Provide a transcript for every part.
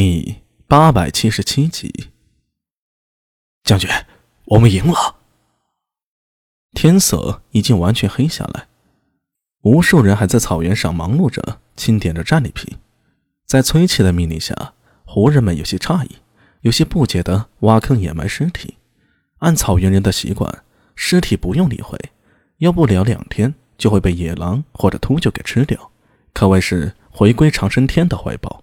第八百七十七集，将军，我们赢了。天色已经完全黑下来，无数人还在草原上忙碌着清点着战利品。在崔琦的命令下，胡人们有些诧异，有些不解的挖坑掩埋尸体。按草原人的习惯，尸体不用理会，要不了两天就会被野狼或者秃鹫给吃掉，可谓是回归长生天的怀抱。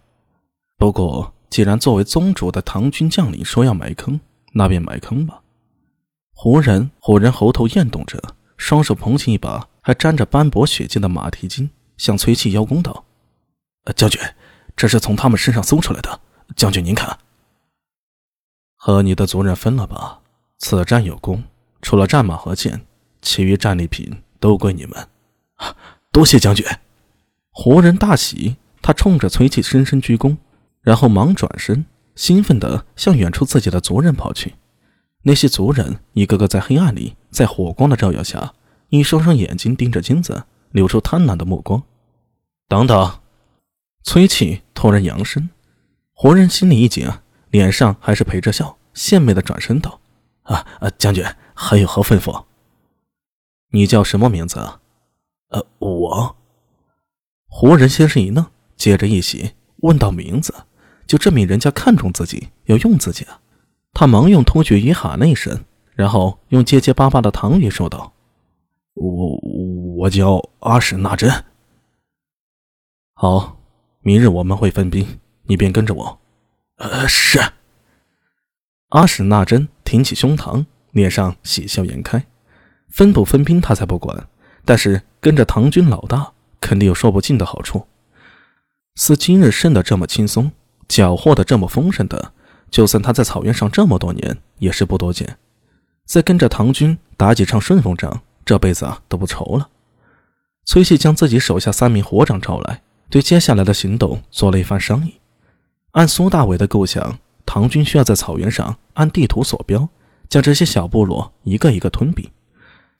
不过，既然作为宗主的唐军将领说要埋坑，那便埋坑吧。胡人胡人喉头咽动着，双手捧起一把还沾着斑驳血迹的马蹄金，向崔琦邀功道：“将军，这是从他们身上搜出来的。将军您看，和你的族人分了吧。此战有功，除了战马和剑，其余战利品都归你们。多谢将军。”胡人大喜，他冲着崔琦深深鞠躬。然后忙转身，兴奋地向远处自己的族人跑去。那些族人一个个在黑暗里，在火光的照耀下，一双双眼睛盯着金子，流出贪婪的目光。等等！崔气突然扬声，活人心里一紧，脸上还是陪着笑，献媚地转身道：“啊啊，将军还有何吩咐？你叫什么名字？”“啊？”“呃，我。”活人先是一愣，接着一喜，问道：“名字？”就证明人家看重自己，要用自己啊！他忙用突厥语喊了一声，然后用结结巴巴的唐语说道：“我我叫阿史那真。”好，明日我们会分兵，你便跟着我。呃，是。阿史那真挺起胸膛，脸上喜笑颜开。分不分兵他才不管，但是跟着唐军老大，肯定有说不尽的好处。似今日胜得这么轻松。缴获的这么丰盛的，就算他在草原上这么多年，也是不多见。再跟着唐军打几场顺风仗，这辈子啊都不愁了。崔琦将自己手下三名火长召来，对接下来的行动做了一番商议。按苏大伟的构想，唐军需要在草原上按地图所标，将这些小部落一个一个吞并。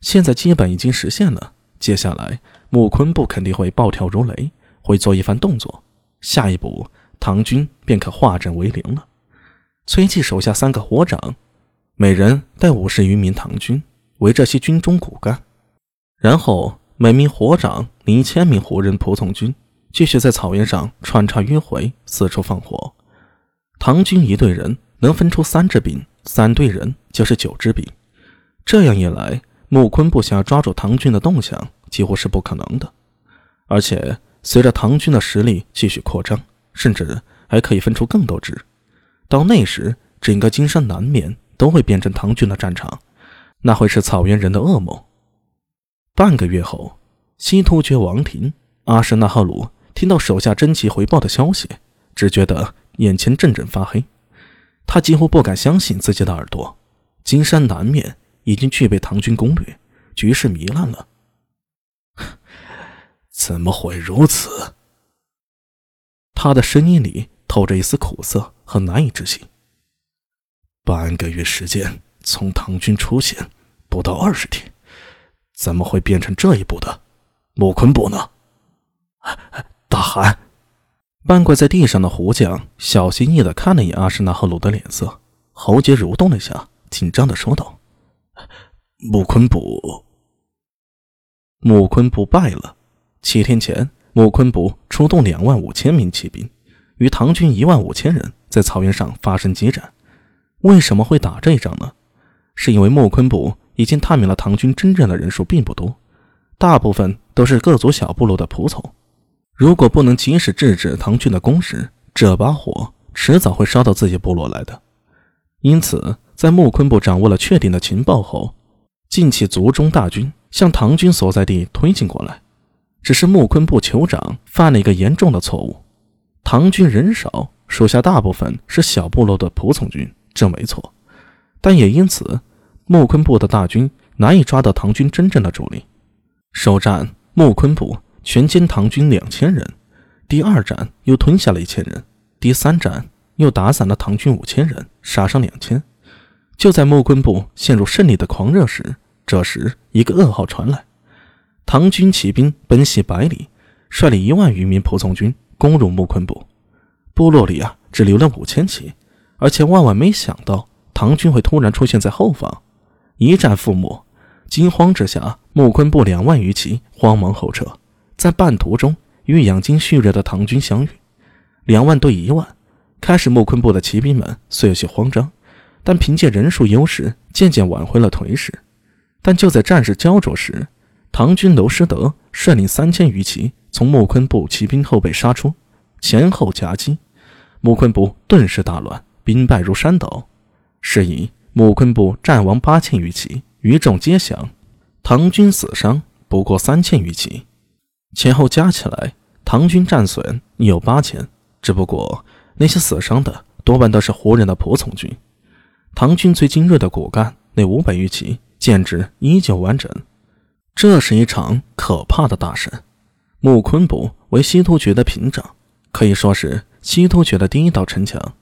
现在基本已经实现了，接下来木昆部肯定会暴跳如雷，会做一番动作。下一步。唐军便可化整为零了。崔琦手下三个火长，每人带五十余名唐军，为这些军中骨干。然后每名火长领一千名胡人仆从军，继续在草原上穿插迂回，四处放火。唐军一队人能分出三支兵，三队人就是九支兵。这样一来，木昆部想要抓住唐军的动向，几乎是不可能的。而且随着唐军的实力继续扩张，甚至还可以分出更多支，到那时，整个金山南面都会变成唐军的战场，那会是草原人的噩梦。半个月后，西突厥王庭阿什纳赫鲁听到手下真奇回报的消息，只觉得眼前阵阵发黑，他几乎不敢相信自己的耳朵。金山南面已经具备唐军攻略，局势糜烂了。怎么会如此？他的声音里透着一丝苦涩和难以置信。半个月时间，从唐军出现不到二十天，怎么会变成这一步的？木昆部呢？大汗。半跪在地上的胡将小心翼翼地看了一眼阿什纳赫鲁的脸色，喉结蠕动了一下，紧张地说道：“木昆部，木昆部败了。七天前。”木昆部出动两万五千名骑兵，与唐军一万五千人在草原上发生激战。为什么会打这一仗呢？是因为木昆部已经探明了唐军真正的人数并不多，大部分都是各族小部落的仆从。如果不能及时制止唐军的攻势，这把火迟早会烧到自己部落来的。因此，在木昆部掌握了确定的情报后，尽起族中大军向唐军所在地推进过来。只是木昆部酋长犯了一个严重的错误。唐军人少，属下大部分是小部落的仆从军，这没错。但也因此，木昆部的大军难以抓到唐军真正的主力。首战，木昆部全歼唐军两千人；第二战又吞下了一千人；第三战又打散了唐军五千人，杀伤两千。就在木昆部陷入胜利的狂热时，这时一个噩耗传来。唐军骑兵奔袭百里，率领一万余名仆从军攻入木昆部。部落里啊，只留了五千骑，而且万万没想到唐军会突然出现在后方，一战覆没。惊慌之下，木昆部两万余骑慌忙后撤，在半途中与养精蓄锐的唐军相遇，两万对一万。开始，木昆部的骑兵们虽有些慌张，但凭借人数优势，渐渐挽回了颓势。但就在战事焦灼时，唐军娄师德率领三千余骑从木昆部骑兵后背杀出，前后夹击，木昆部顿时大乱，兵败如山倒。是以，木昆部战亡八千余骑。余众皆降，唐军死伤不过三千余骑，前后加起来，唐军战损有八千。只不过那些死伤的多半都是胡人的仆从军，唐军最精锐的骨干那五百余骑，建制依旧完整。这是一场可怕的大事。木昆部为西突厥的屏障，可以说是西突厥的第一道城墙。